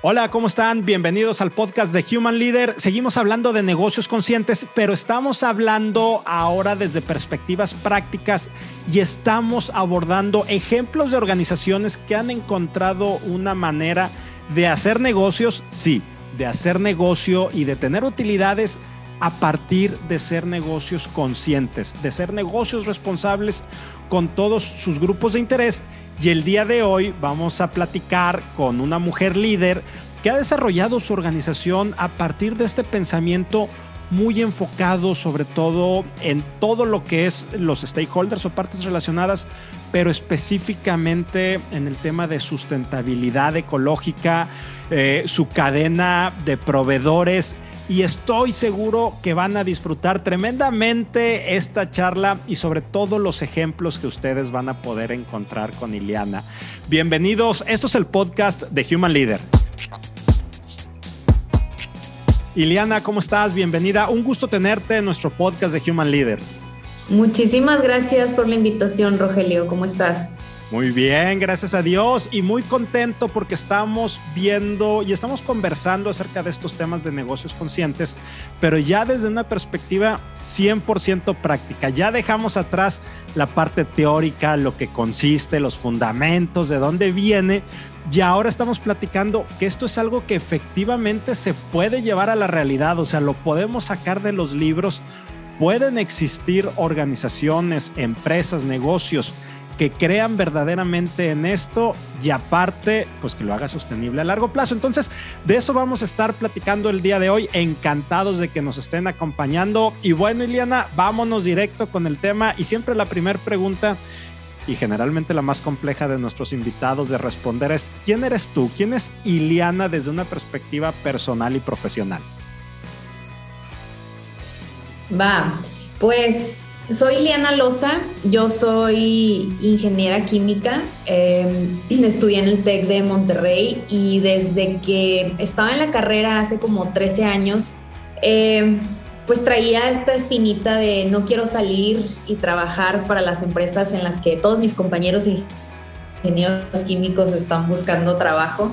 Hola, ¿cómo están? Bienvenidos al podcast de Human Leader. Seguimos hablando de negocios conscientes, pero estamos hablando ahora desde perspectivas prácticas y estamos abordando ejemplos de organizaciones que han encontrado una manera de hacer negocios, sí, de hacer negocio y de tener utilidades a partir de ser negocios conscientes, de ser negocios responsables con todos sus grupos de interés. Y el día de hoy vamos a platicar con una mujer líder que ha desarrollado su organización a partir de este pensamiento muy enfocado sobre todo en todo lo que es los stakeholders o partes relacionadas, pero específicamente en el tema de sustentabilidad ecológica, eh, su cadena de proveedores y estoy seguro que van a disfrutar tremendamente esta charla y sobre todo los ejemplos que ustedes van a poder encontrar con Iliana. Bienvenidos, esto es el podcast de Human Leader. Iliana, ¿cómo estás? Bienvenida. Un gusto tenerte en nuestro podcast de Human Leader. Muchísimas gracias por la invitación, Rogelio. ¿Cómo estás? Muy bien, gracias a Dios y muy contento porque estamos viendo y estamos conversando acerca de estos temas de negocios conscientes, pero ya desde una perspectiva 100% práctica. Ya dejamos atrás la parte teórica, lo que consiste, los fundamentos, de dónde viene, y ahora estamos platicando que esto es algo que efectivamente se puede llevar a la realidad, o sea, lo podemos sacar de los libros. Pueden existir organizaciones, empresas, negocios que crean verdaderamente en esto y aparte, pues que lo haga sostenible a largo plazo. Entonces, de eso vamos a estar platicando el día de hoy. Encantados de que nos estén acompañando. Y bueno, Iliana, vámonos directo con el tema. Y siempre la primera pregunta y generalmente la más compleja de nuestros invitados de responder es, ¿quién eres tú? ¿Quién es Iliana desde una perspectiva personal y profesional? Va, pues soy Liana Loza, yo soy ingeniera química, em, estudié en el TEC de Monterrey y desde que estaba en la carrera hace como 13 años, em, pues traía esta espinita de no quiero salir y trabajar para las empresas en las que todos mis compañeros ingenieros químicos están buscando trabajo,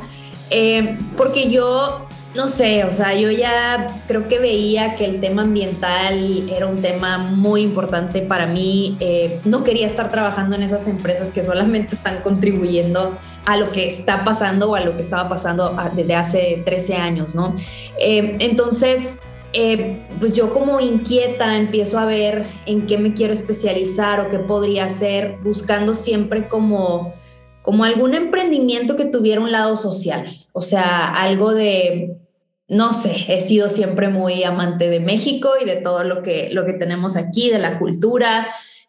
em, porque yo no sé, o sea, yo ya creo que veía que el tema ambiental era un tema muy importante para mí. Eh, no quería estar trabajando en esas empresas que solamente están contribuyendo a lo que está pasando o a lo que estaba pasando desde hace 13 años, ¿no? Eh, entonces, eh, pues yo como inquieta empiezo a ver en qué me quiero especializar o qué podría hacer, buscando siempre como como algún emprendimiento que tuviera un lado social, o sea, algo de no sé, he sido siempre muy amante de México y de todo lo que, lo que tenemos aquí, de la cultura.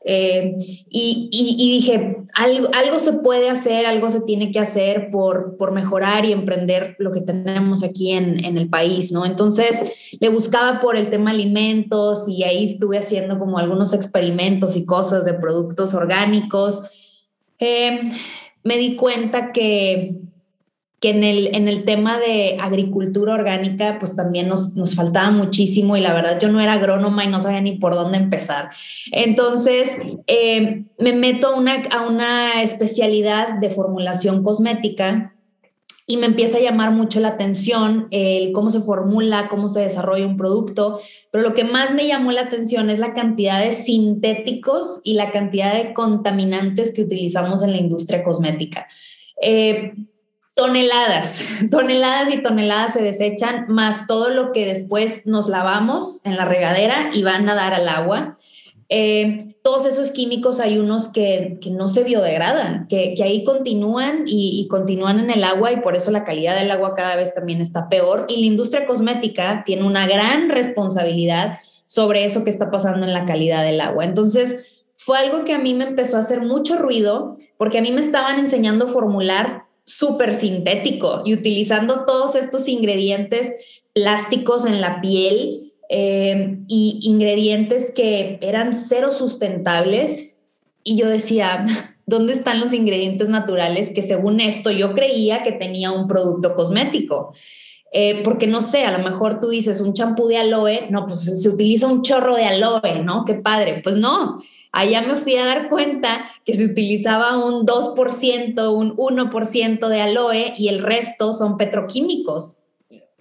Eh, y, dije, algo, algo, se puede hacer, algo se tiene que hacer por, por mejorar y emprender lo que tenemos aquí en, en, el país, ¿no? Entonces le buscaba por el tema alimentos y ahí estuve haciendo como algunos experimentos y cosas de productos orgánicos. Eh, me di cuenta que que en el, en el tema de agricultura orgánica, pues también nos, nos faltaba muchísimo y la verdad yo no era agrónoma y no sabía ni por dónde empezar. Entonces, eh, me meto a una, a una especialidad de formulación cosmética y me empieza a llamar mucho la atención el cómo se formula, cómo se desarrolla un producto, pero lo que más me llamó la atención es la cantidad de sintéticos y la cantidad de contaminantes que utilizamos en la industria cosmética. Eh, toneladas, toneladas y toneladas se desechan, más todo lo que después nos lavamos en la regadera y van a dar al agua. Eh, todos esos químicos hay unos que, no se biodegradan, que, ahí continúan y, y, continúan en el agua y por eso la calidad del agua cada vez también está peor. Y la industria cosmética tiene una gran responsabilidad sobre eso que está pasando en la calidad del agua. Entonces, fue algo que a mí me empezó a hacer mucho ruido porque a mí me estaban enseñando a formular súper sintético y utilizando todos estos ingredientes plásticos en la piel eh, y ingredientes que eran cero sustentables. Y yo decía, ¿dónde están los ingredientes naturales que según esto yo creía que tenía un producto cosmético? Eh, porque no sé, a lo mejor tú dices un champú de aloe, no, pues se utiliza un chorro de aloe, ¿no? Qué padre. Pues no, Allá me fui a dar cuenta que se utilizaba un 2%, un 1% de aloe y el resto son petroquímicos.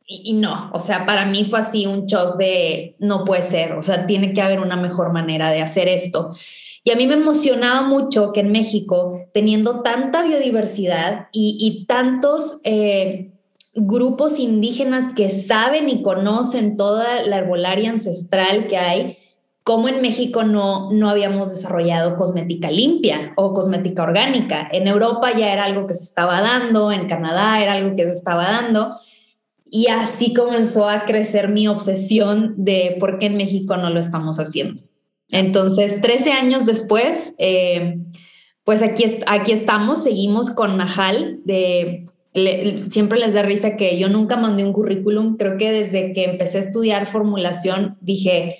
Y, y, no, o sea, para mí fue así un shock de no puede ser, o sea, tiene que haber una mejor manera de hacer esto. Y a mí me emocionaba mucho que en México, teniendo tanta biodiversidad y, y tantos eh, grupos indígenas que saben y conocen toda la herbolaria ancestral que hay, como en México no, no habíamos desarrollado cosmética limpia o cosmética orgánica. En Europa ya era algo que se estaba dando, en Canadá era algo que se estaba dando. Y así comenzó a crecer mi obsesión de por qué en México no lo estamos haciendo. Entonces, 13 años después, eh, pues aquí, aquí estamos, seguimos con Najal. De, siempre les da risa que yo nunca mandé un currículum. Creo que desde que empecé a estudiar formulación dije,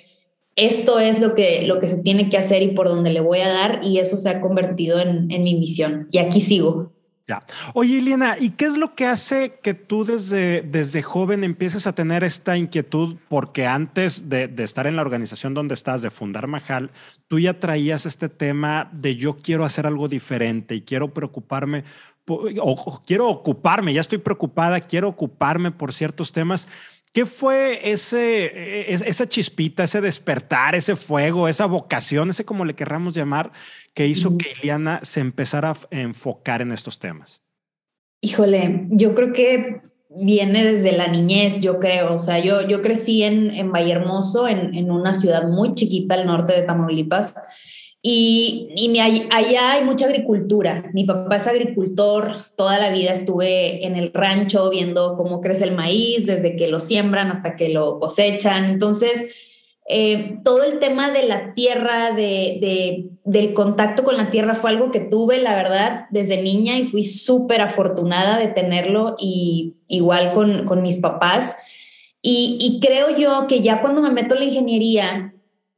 esto es lo que, lo que se tiene que hacer y por donde le voy a dar y eso se ha convertido en, en mi misión. Y aquí sigo. Ya. Oye, Eliana, ¿y qué es lo que hace que tú desde, desde joven empieces a tener esta inquietud? Porque antes de, de, estar en la organización donde estás, de fundar Majal, tú ya traías este tema de yo quiero hacer algo diferente y quiero preocuparme o, o quiero ocuparme, ya estoy preocupada, quiero ocuparme por ciertos temas. ¿Qué fue ese, esa chispita, ese despertar, ese fuego, esa vocación, ese como le querramos llamar, que hizo que Iliana se empezara a enfocar en estos temas? Híjole, yo creo que viene desde la niñez, yo creo. O sea, yo, yo crecí en, en Vallehermoso, en, en una ciudad muy chiquita al norte de Tamaulipas y, y allá hay mucha agricultura. Mi papá es agricultor, toda la vida estuve en el rancho viendo cómo crece el maíz, desde que lo siembran hasta que lo cosechan. Entonces, eh, todo el tema de la tierra, de, de, del contacto con la tierra fue algo que tuve, la verdad, desde niña y fui súper afortunada de tenerlo y igual con, con mis papás. Y, y creo yo que ya cuando me meto en la ingeniería,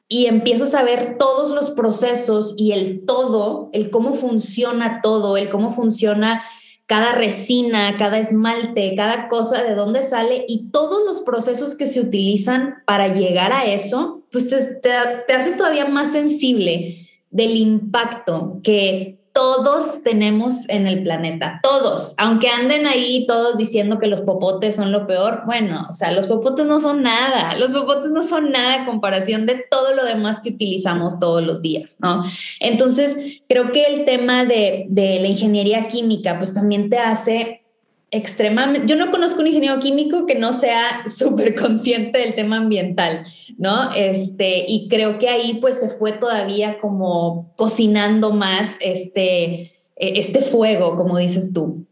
y empiezas a ver todos los procesos y el todo, el cómo funciona todo, el cómo funciona cada resina, cada esmalte, cada cosa, de dónde sale y todos los procesos que se utilizan para llegar a eso, pues te, te, hace todavía más sensible del impacto que todos tenemos en el planeta, todos, aunque anden ahí todos diciendo que los popotes son lo peor, bueno, o sea, los popotes no son nada, los popotes no son nada en comparación de todo lo demás que utilizamos todos los días, ¿no? Entonces, creo que el tema de, de la ingeniería química, pues también te hace extremadamente, yo no conozco un ingeniero químico que no sea súper consciente del tema ambiental, ¿no? Este, y creo que ahí pues se fue todavía como cocinando más este, e, este fuego, como dices tú.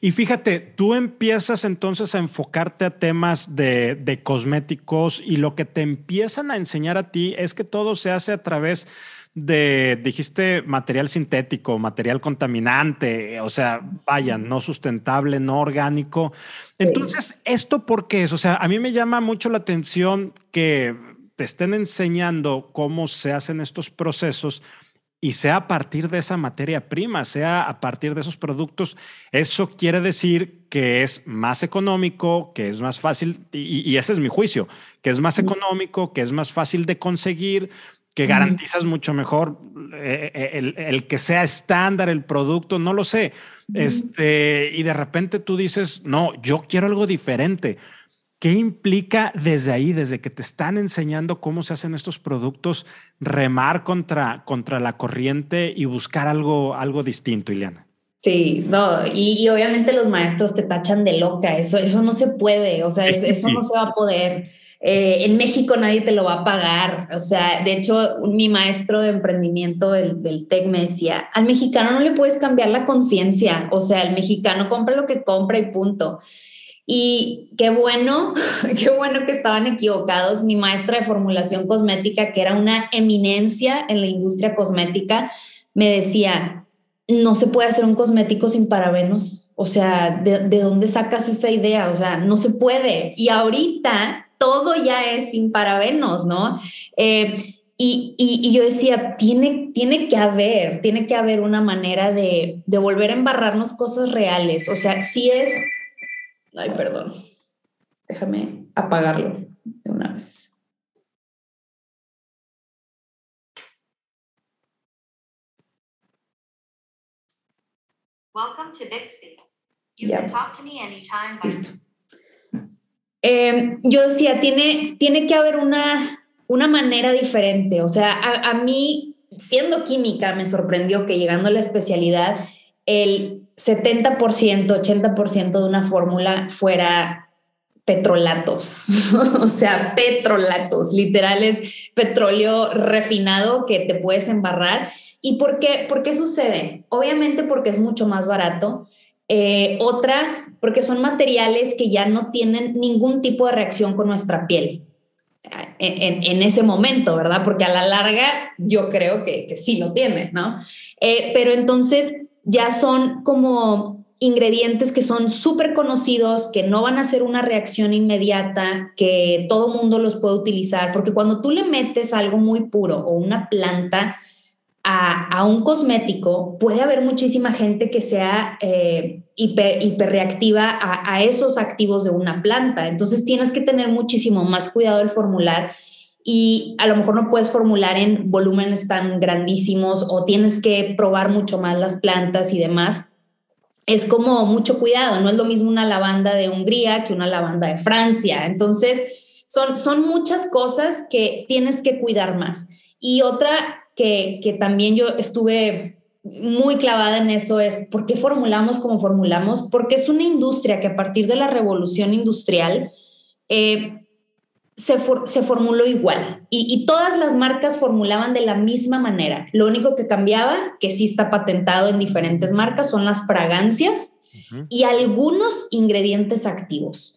Y fíjate, tú empiezas entonces a enfocarte a temas de, de cosméticos y lo que te empiezan a enseñar a ti es que todo se hace a través de, dijiste, material sintético, material contaminante, o sea, vaya, no sustentable, no orgánico. Entonces, ¿esto por qué es? O sea, a mí me llama mucho la atención que te estén enseñando cómo se hacen estos procesos y sea a partir de esa materia prima, sea a partir de esos productos, eso quiere decir que es más económico, que es más fácil, y, y ese es mi juicio, que es más económico, que es más fácil de conseguir, que garantizas mucho mejor eh, eh, el, el, que sea estándar el producto, no lo sé. Este, y de repente tú dices, no, yo quiero algo diferente. ¿Qué implica desde ahí, desde que te están enseñando cómo se hacen estos productos, remar contra, contra la corriente y buscar algo, algo distinto, Ileana? Sí, no, y, y, obviamente los maestros te tachan de loca, eso, eso no se puede, o sea, es, eso no se va a poder. Eh, en México nadie te lo va a pagar. O sea, de hecho, mi maestro de emprendimiento del, del TEC me decía, al mexicano no le puedes cambiar la conciencia. O sea, el mexicano compra lo que compra y punto. Y qué bueno, qué bueno que estaban equivocados. Mi maestra de formulación cosmética, que era una eminencia en la industria cosmética, me decía, no se puede hacer un cosmético sin parabenos. O sea, ¿de, ¿de, dónde sacas esa idea? O sea, no se puede. Y ahorita todo ya es sin parabenos, ¿no? Eh, y, y, yo decía, tiene, tiene que haber, tiene que haber una manera de, de volver a embarrarnos cosas reales. O sea, si es... Ay, perdón. Déjame apagarlo de una vez. Welcome to Bixby. You can talk to me anytime by em, yo decía, tiene, tiene que haber una, una manera diferente. O sea, a, a mí, siendo química, me sorprendió que llegando a la especialidad, el 70%, 80% de una fórmula fuera petrolatos, o sea, petrolatos, literales, petróleo refinado que te puedes embarrar. ¿Y por qué, por qué sucede? Obviamente porque es mucho más barato. Eh, otra, porque son materiales que ya no tienen ningún tipo de reacción con nuestra piel. En, ese momento, ¿verdad? Porque a la larga yo creo que, que sí lo tiene, ¿no? Eh, pero entonces ya son como ingredientes que son súper conocidos, que no van a hacer una reacción inmediata, que todo mundo los puede utilizar, porque cuando tú le metes algo muy puro o una planta a, un cosmético, puede haber muchísima gente que sea eh, hiper, hiperreactiva a, a esos activos de una planta. Entonces tienes que tener muchísimo más cuidado al formular y a lo mejor no puedes formular en volúmenes tan grandísimos o tienes que probar mucho más las plantas y demás es como mucho cuidado, no es lo mismo una lavanda de Hungría que una lavanda de Francia. Entonces, son, son muchas cosas que tienes que cuidar más. Y otra que, que también yo estuve muy clavada en eso es por qué formulamos como formulamos, porque es una industria que a partir de la revolución industrial eh, se, formuló igual y, todas las marcas formulaban de la misma manera. Lo único que cambiaba, que sí está patentado en diferentes marcas, son las fragancias y algunos ingredientes activos.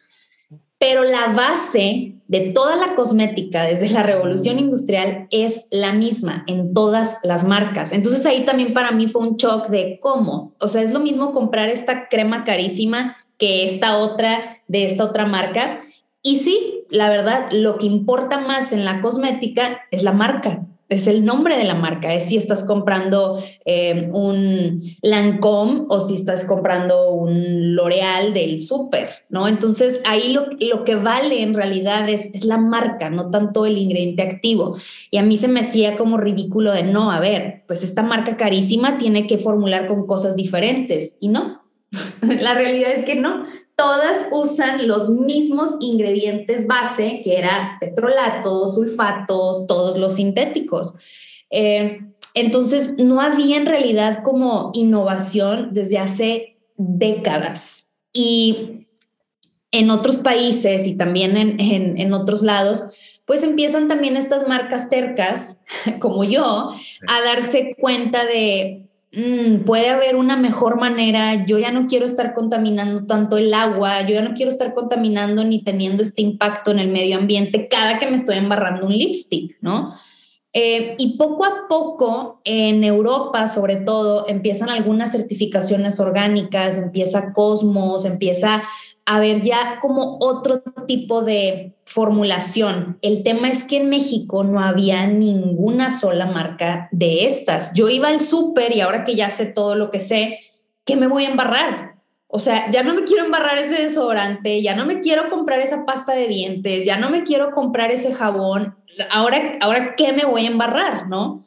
Pero la base de toda la cosmética desde la revolución industrial es la misma en todas las marcas. Entonces ahí también para mí fue un shock de cómo, o sea, es lo mismo comprar esta crema carísima que esta otra de esta otra marca. Y sí, la verdad, lo que importa más en la cosmética es la marca, es el nombre de la marca, es si estás comprando eh, un Lancome o si estás comprando un L'Oreal del súper, ¿no? Entonces ahí lo, lo, que vale en realidad es, es la marca, no tanto el ingrediente activo. Y a mí se me hacía como ridículo de no, a ver, pues esta marca carísima tiene que formular con cosas diferentes y no. la realidad es que no, todas usan los mismos ingredientes base, que era petrolatos, sulfatos, todos los sintéticos. Eh, entonces, no había en realidad como innovación desde hace décadas. Y en otros países y también en, en otros lados, pues empiezan también estas marcas tercas, como yo, a darse cuenta de, Mm, puede haber una mejor manera, yo ya no quiero estar contaminando tanto el agua, yo ya no quiero estar contaminando ni teniendo este impacto en el medio ambiente cada que me estoy embarrando un lipstick, ¿no? Eh, y poco a poco en Europa, sobre todo, empiezan algunas certificaciones orgánicas, empieza Cosmos, empieza a ver ya como otro tipo de formulación. El tema es que en México no había ninguna sola marca de estas. Yo iba al súper y ahora que ya sé todo lo que sé, ¿qué me voy a embarrar? O sea, ya no me quiero embarrar ese desodorante, ya no me quiero comprar esa pasta de dientes, ya no me quiero comprar ese jabón. Ahora, ahora ¿qué me voy a embarrar? ¿No?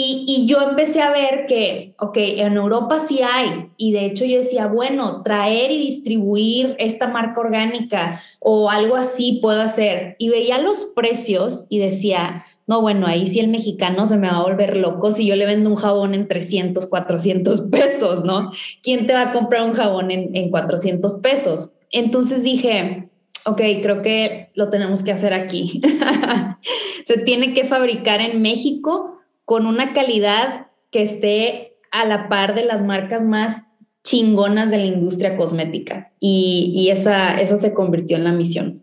Y, yo empecé a ver que, ok, en Europa sí hay, y de hecho yo decía, bueno, traer y distribuir esta marca orgánica o algo así puedo hacer. Y veía los precios y decía, no, bueno, ahí sí el mexicano se me va a volver loco si yo le vendo un jabón en 300, 400 pesos, ¿no? ¿Quién te va a comprar un jabón en, en 400 pesos? Entonces dije, ok, creo que lo tenemos que hacer aquí. se tiene que fabricar en México con una calidad que esté a la par de las marcas más chingonas de la industria cosmética. Y, esa, esa se convirtió en la misión.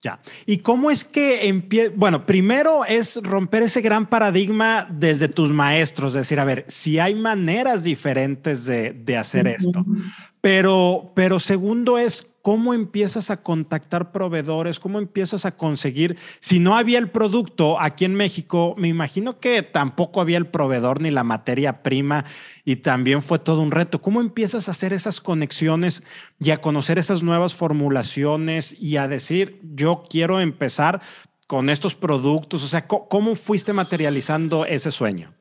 Ya. ¿Y cómo es que empieza? Bueno, primero es romper ese gran paradigma desde tus maestros, decir, a ver, si hay maneras diferentes de, de hacer esto. Pero, pero segundo es cómo empiezas a contactar proveedores, cómo empiezas a conseguir. Si no había el producto aquí en México, me imagino que tampoco había el proveedor ni la materia prima y también fue todo un reto. ¿Cómo empiezas a hacer esas conexiones y a conocer esas nuevas formulaciones y a decir, yo quiero empezar con estos productos? O sea, ¿cómo fuiste materializando ese sueño?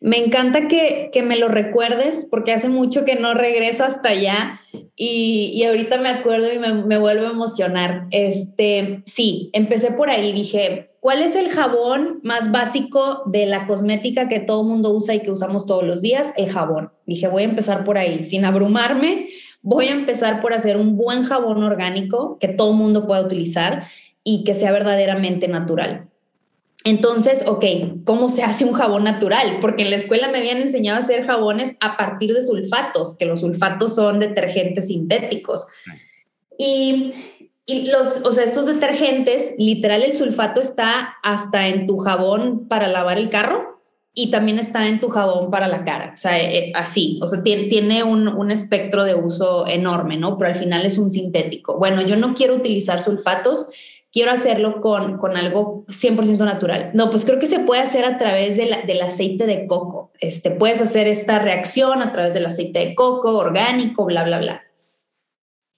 Me encanta que, me lo recuerdes porque hace mucho que no regreso hasta allá y, ahorita me acuerdo y me, me vuelvo a emocionar. Este, sí, empecé por ahí, dije, ¿cuál es el jabón más básico de la cosmética que todo mundo usa y que usamos todos los días? El jabón. Dije, voy a empezar por ahí, sin abrumarme, voy a empezar por hacer un buen jabón orgánico que todo mundo pueda utilizar y que sea verdaderamente natural. Entonces, ok, ¿cómo se hace un jabón natural? Porque en la escuela me habían enseñado a hacer jabones a partir de sulfatos, que los sulfatos son detergentes sintéticos. Y, los, o sea, estos detergentes, literal, el sulfato está hasta en tu jabón para lavar el carro y también está en tu jabón para la cara. O sea, eh, así, o sea, tiene, un espectro de uso enorme, ¿no? Pero al final es un sintético. Bueno, yo no quiero utilizar sulfatos quiero hacerlo con, con algo 100% natural. No, pues creo que se puede hacer a través del aceite de coco. Este, puedes hacer esta reacción a través del aceite de coco, orgánico, bla, bla, bla.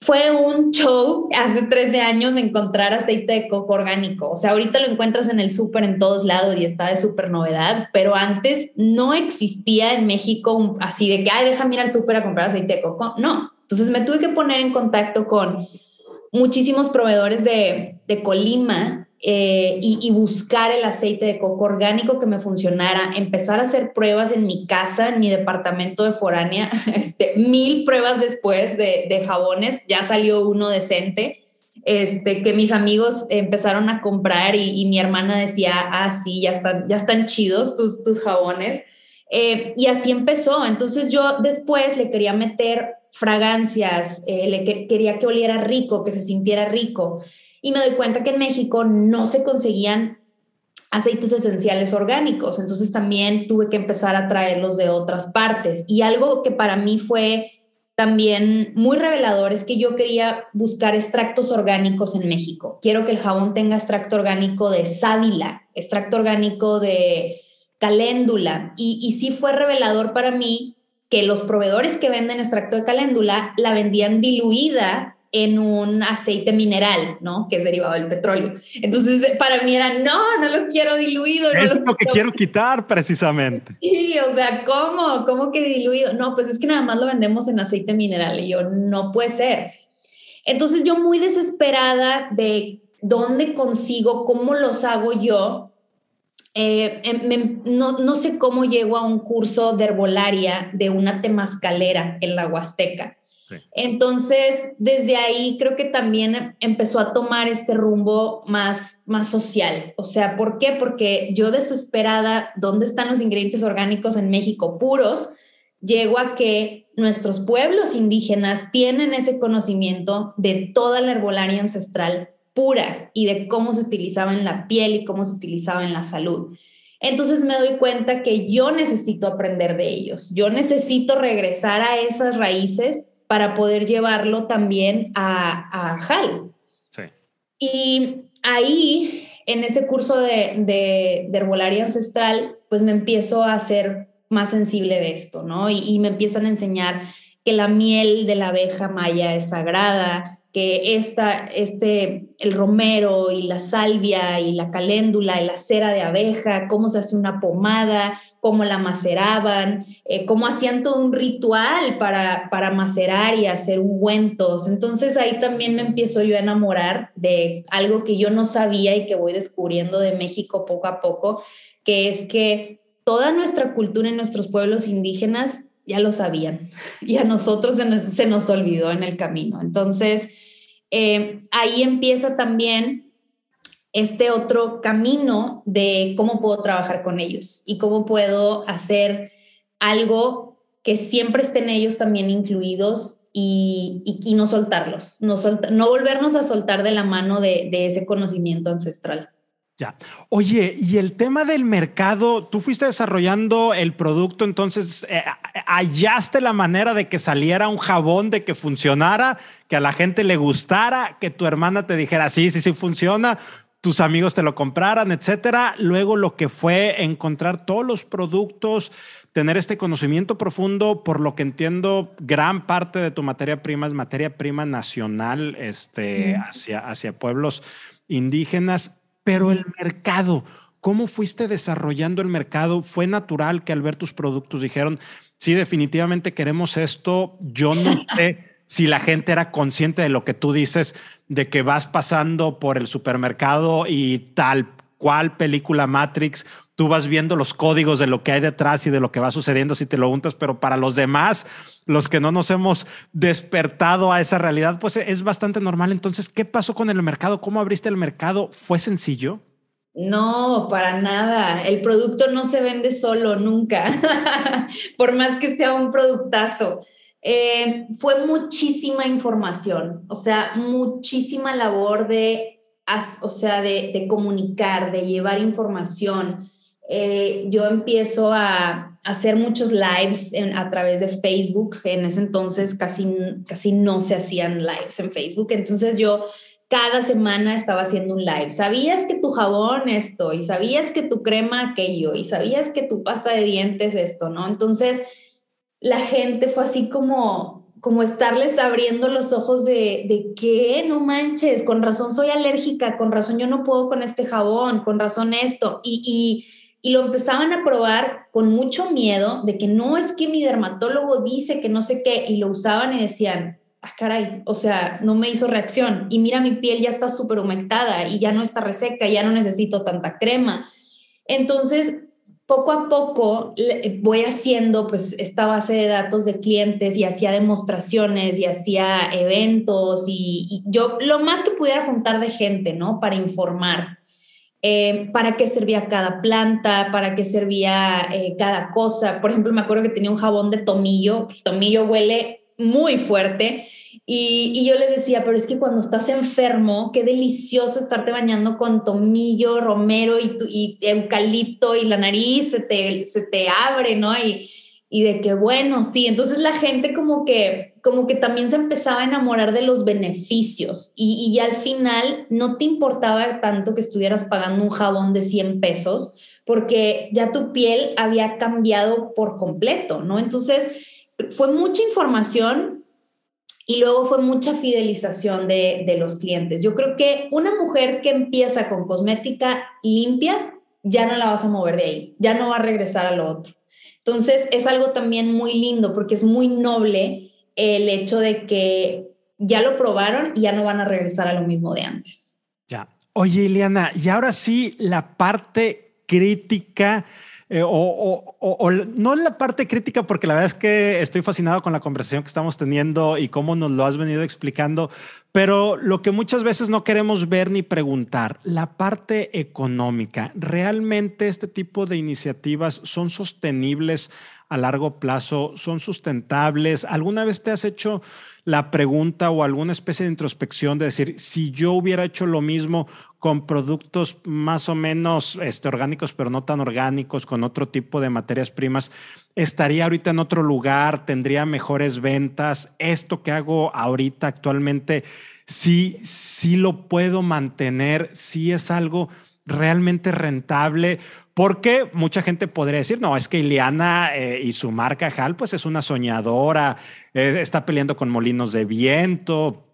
Fue un show hace 13 años encontrar aceite de coco orgánico. O sea, ahorita lo encuentras en el súper en todos lados y está de súper novedad, pero antes no existía en México así de que, ay, déjame ir al súper a comprar aceite de coco. No. Entonces me tuve que poner en contacto con muchísimos proveedores de, Colima eh, y, buscar el aceite de coco orgánico que me funcionara, empezar a hacer pruebas en mi casa, en mi departamento de foránea, este, mil pruebas después de, jabones, ya salió uno decente. Este, que mis amigos empezaron a comprar y, mi hermana decía, ah, sí, ya están, ya están chidos tus, tus jabones. Eh, y así empezó. Entonces yo después le quería meter fragancias, eh, le quería que oliera rico, que se sintiera rico. Y me doy cuenta que en México no se conseguían aceites esenciales orgánicos, entonces también tuve que empezar a traerlos de otras partes. Y algo que para mí fue también muy revelador es que yo quería buscar extractos orgánicos en México. Quiero que el jabón tenga extracto orgánico de sábila, extracto orgánico de caléndula. Y, y sí fue revelador para mí que los proveedores que venden extracto de caléndula la vendían diluida en un aceite mineral, ¿no? Que es derivado del petróleo. Entonces, para mí era, no, no lo quiero diluido. Es lo, que quiero quitar precisamente. Sí, o sea, ¿cómo? ¿Cómo que diluido? No, pues es que nada más lo vendemos en aceite mineral. Y yo, no puede ser. Entonces, yo muy desesperada de dónde consigo, cómo los hago yo, eh, em, no, sé cómo llego a un curso de herbolaria de una temascalera en la Huasteca. Entonces, desde ahí creo que también empezó a tomar este rumbo más, más social. O sea, ¿por qué? Porque yo desesperada, ¿dónde están los ingredientes orgánicos en México puros? Llego a que nuestros pueblos indígenas tienen ese conocimiento de toda la herbolaria ancestral pura y de cómo se utilizaba en la piel y cómo se utilizaba en la salud. Entonces me doy cuenta que yo necesito aprender de ellos, yo necesito regresar a esas raíces para poder llevarlo también a, a HAL. Y ahí, en ese curso de, de, herbolaria ancestral, pues me empiezo a ser más sensible de esto, ¿no? Y, y me empiezan a enseñar que la miel de la abeja maya es sagrada, que esta, este, el romero y la salvia y la caléndula y la cera de abeja, cómo se hace una pomada, cómo la maceraban, eh, cómo hacían todo un ritual para, para macerar y hacer ungüentos. Entonces ahí también me empiezo yo a enamorar de algo que yo no sabía y que voy descubriendo de México poco a poco, que es que toda nuestra cultura en nuestros pueblos indígenas ya lo sabían y a nosotros se nos, olvidó en el camino. Entonces, eh, ahí empieza también este otro camino de cómo puedo trabajar con ellos y cómo puedo hacer algo que siempre estén ellos también incluidos y, no soltarlos, no, no volvernos a soltar de la mano de ese conocimiento ancestral. Ya. Oye, y el tema del mercado, tú fuiste desarrollando el producto, entonces eh, hallaste la manera de que saliera un jabón, de que funcionara, que a la gente le gustara, que tu hermana te dijera, sí, sí, sí funciona, tus amigos te lo compraran, etcétera. Luego lo que fue encontrar todos los productos, tener este conocimiento profundo, por lo que entiendo, gran parte de tu materia prima es materia prima nacional, este, hacia, hacia pueblos indígenas pero el mercado, ¿cómo fuiste desarrollando el mercado? ¿Fue natural que al ver tus productos dijeron, sí, definitivamente queremos esto? Yo no sé si la gente era consciente de lo que tú dices, de que vas pasando por el supermercado y tal cual película Matrix, tú vas viendo los códigos de lo que hay detrás y de lo que va sucediendo si te lo preguntas, pero para los demás, los que no nos hemos despertado a esa realidad, pues es bastante normal. Entonces, ¿qué pasó con el mercado? ¿Cómo abriste el mercado? ¿Fue sencillo? No, para nada. El producto no se vende solo, nunca, por más que sea un productazo. Eh, fue muchísima información, o sea, muchísima labor de, o sea, de, comunicar, de llevar información. Eh, yo empiezo a, hacer muchos lives a través de Facebook. En ese entonces casi, casi no se hacían lives en Facebook. Entonces yo cada semana estaba haciendo un live. ¿Sabías que tu jabón esto? Y sabías que tu crema aquello. Y sabías que tu pasta de dientes esto, ¿no? Entonces la gente fue así como, como estarles abriendo los ojos de, de qué, no manches, con razón soy alérgica, con razón yo no puedo con este jabón, con razón esto. Y, y, y lo empezaban a probar con mucho miedo de que no es que mi dermatólogo dice que no sé qué, y lo usaban y decían, ah, caray, o sea, no me hizo reacción. Y mira, mi piel ya está súper humectada y ya no está reseca, ya no necesito tanta crema. Entonces, poco a poco voy haciendo pues esta base de datos de clientes y hacía demostraciones y hacía eventos y, yo lo más que pudiera juntar de gente, ¿no? Para informar. Eh, para qué servía cada planta, para qué servía eh, cada cosa. Por ejemplo, me acuerdo que tenía un jabón de tomillo, el tomillo huele muy fuerte y, yo les decía, pero es que cuando estás enfermo, qué delicioso estarte bañando con tomillo, romero y, eucalipto y la nariz se te, se te abre, ¿no? Y, y de que bueno, sí, entonces la gente como que, como que también se empezaba a enamorar de los beneficios y, y al final no te importaba tanto que estuvieras pagando un jabón de 100 pesos porque ya tu piel había cambiado por completo, ¿no? Entonces fue mucha información, y luego fue mucha fidelización de, de, los clientes. Yo creo que una mujer que empieza con cosmética limpia, ya no la vas a mover de ahí, ya no va a regresar a lo otro. Entonces es algo también muy lindo porque es muy noble el hecho de que ya lo probaron y ya no van a regresar a lo mismo de antes. Ya. Oye, Ileana, y ahora sí, la parte crítica eh, o, no en la parte crítica, porque la verdad es que estoy fascinado con la conversación que estamos teniendo y cómo nos lo has venido explicando, pero lo que muchas veces no queremos ver ni preguntar, la parte económica, ¿realmente este tipo de iniciativas son sostenibles a largo plazo? ¿Son sustentables? ¿Alguna vez te has hecho la pregunta o alguna especie de introspección de decir, si yo hubiera hecho lo mismo con productos más o menos este, orgánicos, pero no tan orgánicos, con otro tipo de materias primas, estaría ahorita en otro lugar, tendría mejores ventas. Esto que hago ahorita actualmente, sí, sí lo puedo mantener, sí es algo realmente rentable porque mucha gente podría decir, no, es que Ileana eh, y su marca HAL, pues es una soñadora, eh, está peleando con molinos de viento,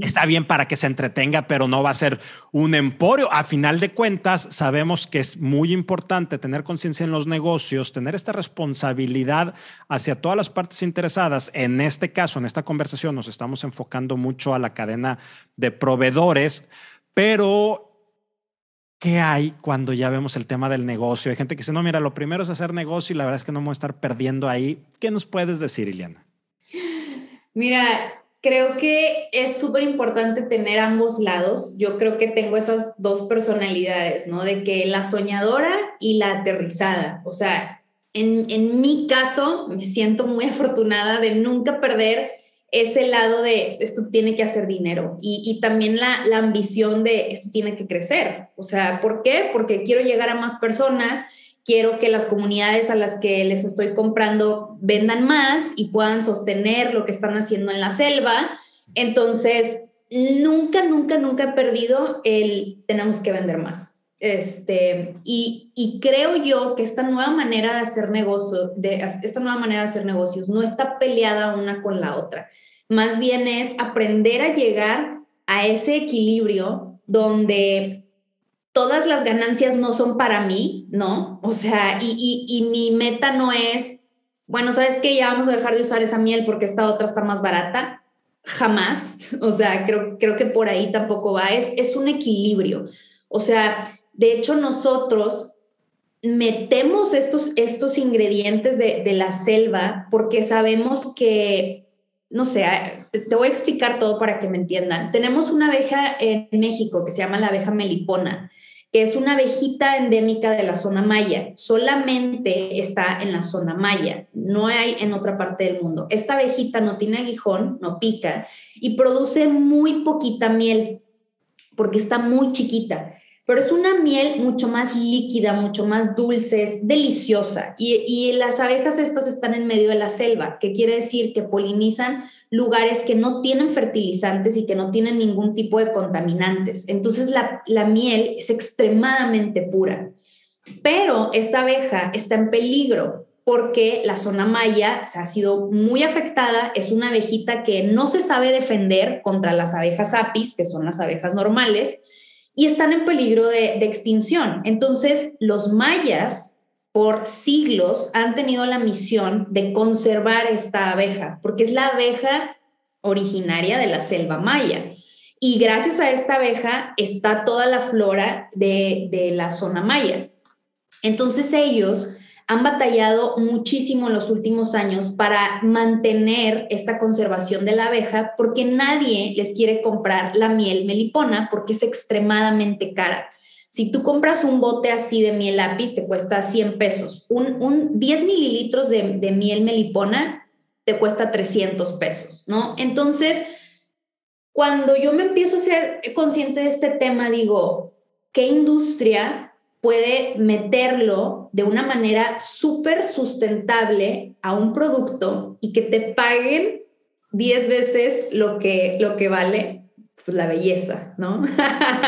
Está bien para que se entretenga, pero no va a ser un emporio. A final de cuentas, sabemos que es muy importante tener conciencia en los negocios, tener esta responsabilidad hacia todas las partes interesadas. En este caso, en esta conversación, nos estamos enfocando mucho a la cadena de proveedores, pero ¿Qué hay cuando ya vemos el tema del negocio? Hay gente que dice, no, mira, lo primero es hacer negocio y la verdad es que no vamos a estar perdiendo ahí. ¿Qué nos puedes decir, Iliana? Mira, creo que es súper importante tener ambos lados. Yo creo que tengo esas dos personalidades, ¿no? De que la soñadora y la aterrizada. O sea, en, en mi caso, me siento muy afortunada de nunca perder ese lado de esto tiene que hacer dinero y, también la, la, ambición de esto tiene que crecer. O sea, ¿por qué? Porque quiero llegar a más personas, quiero que las comunidades a las que les estoy comprando vendan más y puedan sostener lo que están haciendo en la selva. Entonces, nunca, nunca, nunca he perdido el tenemos que vender más. Este, y, y, creo yo que esta nueva manera de hacer negocio, de esta nueva manera de hacer negocios no está peleada una con la otra. Más bien es aprender a llegar a ese equilibrio donde todas las ganancias no son para mí, ¿no? O sea, y, y, mi meta no es, bueno, ¿sabes qué? Ya vamos a dejar de usar esa miel porque esta otra está más barata. Jamás. O sea, creo, creo que por ahí tampoco va. Es, es un equilibrio. O sea, de hecho, nosotros metemos estos, estos ingredientes de, de la selva porque sabemos que no sé, te voy a explicar todo para que me entiendan. Tenemos una abeja en México que se llama la abeja melipona, que es una abejita endémica de la zona maya. Solamente está en la zona maya, no hay en otra parte del mundo. Esta abejita no tiene aguijón, no pica y produce muy poquita miel porque está muy chiquita pero es una miel mucho más líquida, mucho más dulce, es deliciosa. Y, las abejas estas están en medio de la selva, que quiere decir que polinizan lugares que no tienen fertilizantes y que no tienen ningún tipo de contaminantes. Entonces la, la miel es extremadamente pura. Pero esta abeja está en peligro porque la zona maya se ha sido muy afectada, es una abejita que no se sabe defender contra las abejas apis, que son las abejas normales, y están en peligro de, extinción. Entonces, los mayas por siglos han tenido la misión de conservar esta abeja, porque es la abeja originaria de la selva maya. Y gracias a esta abeja está toda la flora de, de la zona maya. Entonces ellos han batallado muchísimo en los últimos años para mantener esta conservación de la abeja porque nadie les quiere comprar la miel melipona porque es extremadamente cara. Si tú compras un bote así de miel lápiz, te cuesta 100 pesos. Un, 10 mililitros de, de miel melipona te cuesta 300 pesos, ¿no? Entonces, cuando yo me empiezo a ser consciente de este tema, digo, ¿qué industria puede meterlo de una manera súper sustentable a un producto y que te paguen 10 veces lo que, lo que vale pues, la belleza, ¿no?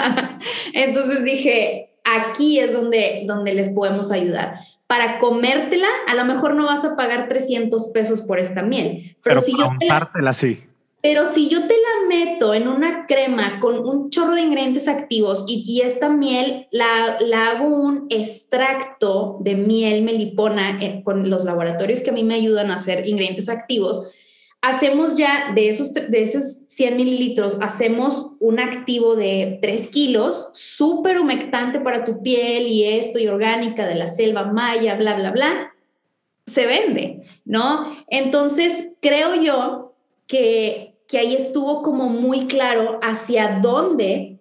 Entonces dije, aquí es donde, donde les podemos ayudar. Para comértela, a lo mejor no vas a pagar 300 pesos por esta miel, pero, si yo te sí. Pero si yo te la en una crema con un chorro de ingredientes activos y, esta miel la, la, hago un extracto de miel melipona con los laboratorios que a mí me ayudan a hacer ingredientes activos, hacemos ya de esos, de esos 100 mililitros, hacemos un activo de 3 kilos, súper humectante para tu piel y esto y orgánica de la selva maya, bla, bla, bla, se vende, ¿no? Entonces, creo yo que que ahí estuvo como muy claro hacia dónde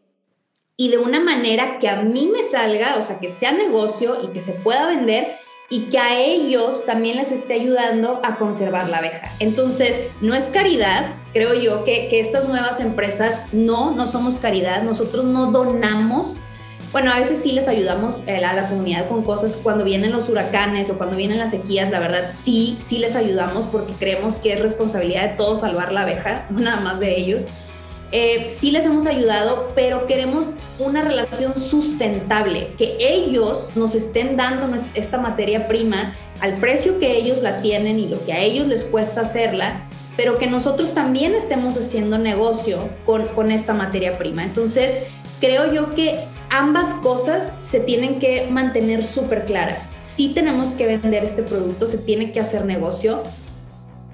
y de una manera que a mí me salga, o sea, que sea negocio y que se pueda vender y que a ellos también les esté ayudando a conservar la abeja. Entonces, no es caridad, creo yo que, que estas nuevas empresas no, no somos caridad, nosotros no donamos bueno, a veces sí les ayudamos eh, a la comunidad con cosas cuando vienen los huracanes o cuando vienen las sequías, la verdad sí, sí les ayudamos porque creemos que es responsabilidad de todos salvar la abeja, no nada más de ellos. Eh, sí les hemos ayudado, pero queremos una relación sustentable, que ellos nos estén dando esta materia prima al precio que ellos la tienen y lo que a ellos les cuesta hacerla, pero que nosotros también estemos haciendo negocio con, con esta materia prima. Entonces, creo yo que ambas cosas se tienen que mantener súper claras. Sí tenemos que vender este producto, se tiene que hacer negocio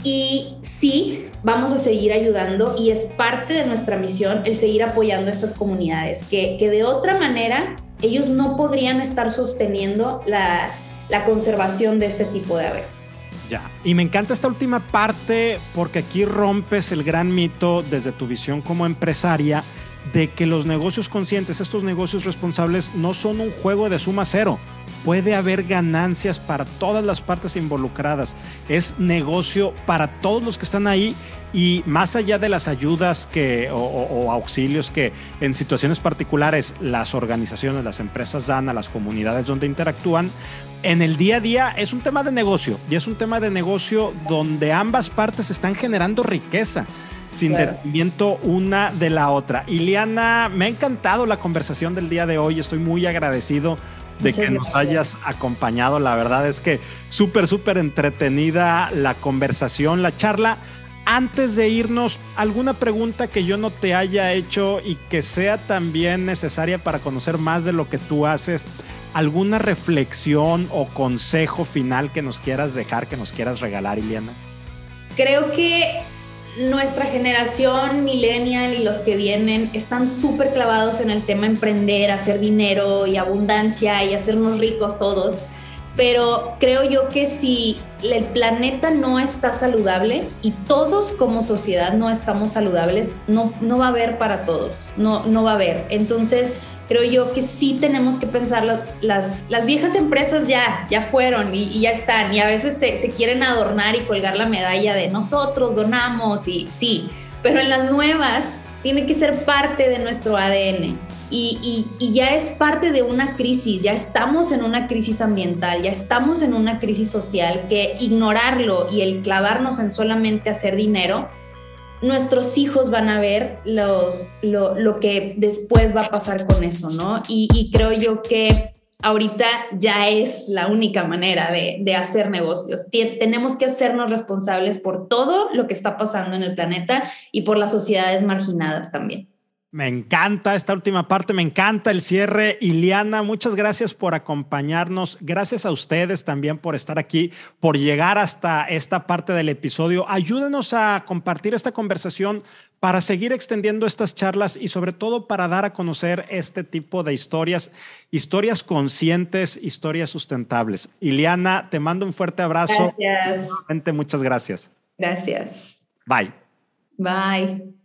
y sí vamos a seguir ayudando y es parte de nuestra misión el seguir apoyando a estas comunidades, que, de otra manera ellos no podrían estar sosteniendo la, la conservación de este tipo de abejas. Ya, y me encanta esta última parte porque aquí rompes el gran mito desde tu visión como empresaria de que los negocios conscientes, estos negocios responsables, no son un juego de suma cero. Puede haber ganancias para todas las partes involucradas. Es negocio para todos los que están ahí y más allá de las ayudas que, o, auxilios que en situaciones particulares las organizaciones, las empresas dan a las comunidades donde interactúan, en el día a día es un tema de negocio y es un tema de negocio donde ambas partes están generando riqueza sin claro. una de la otra. Iliana, me ha encantado la conversación del día de hoy. Estoy muy agradecido de que nos hayas acompañado. La verdad es que súper, súper entretenida la conversación, la charla. antes de irnos, ¿alguna pregunta que yo no te haya hecho y que sea también necesaria para conocer más de lo que tú haces? ¿Alguna reflexión o consejo final que nos quieras dejar, que nos quieras regalar, Iliana? Creo que nuestra generación millennial y los que vienen están súper clavados en el tema emprender, hacer dinero y abundancia y hacernos ricos todos pero creo yo que si el planeta no está saludable y todos como sociedad no estamos saludables, no, no va a haber para todos, no, no va a haber. Entonces, creo yo que sí tenemos que pensar, las, las viejas empresas ya, ya fueron y, ya están, y a veces se, se quieren adornar y colgar la medalla de nosotros donamos y sí, pero en las nuevas tiene que ser parte de nuestro ADN y, ya es parte de una crisis, ya estamos en una crisis ambiental, ya estamos en una crisis social, que ignorarlo y el clavarnos en solamente hacer dinero, nuestros hijos van a ver los, lo, que después va a pasar con eso, ¿no? Y, creo yo que ahorita ya es la única manera de, de hacer negocios. tenemos que hacernos responsables por todo lo que está pasando en el planeta y por las sociedades marginadas también. Me encanta esta última parte, me encanta el cierre. Iliana, muchas gracias por acompañarnos. Gracias a ustedes también por estar aquí, por llegar hasta esta parte del episodio. Ayúdenos a compartir esta conversación para seguir extendiendo estas charlas y sobre todo para dar a conocer este tipo de historias, historias conscientes, historias sustentables. Iliana, te mando un fuerte abrazo. Gracias. Muchas gracias. Gracias. Bye. Bye.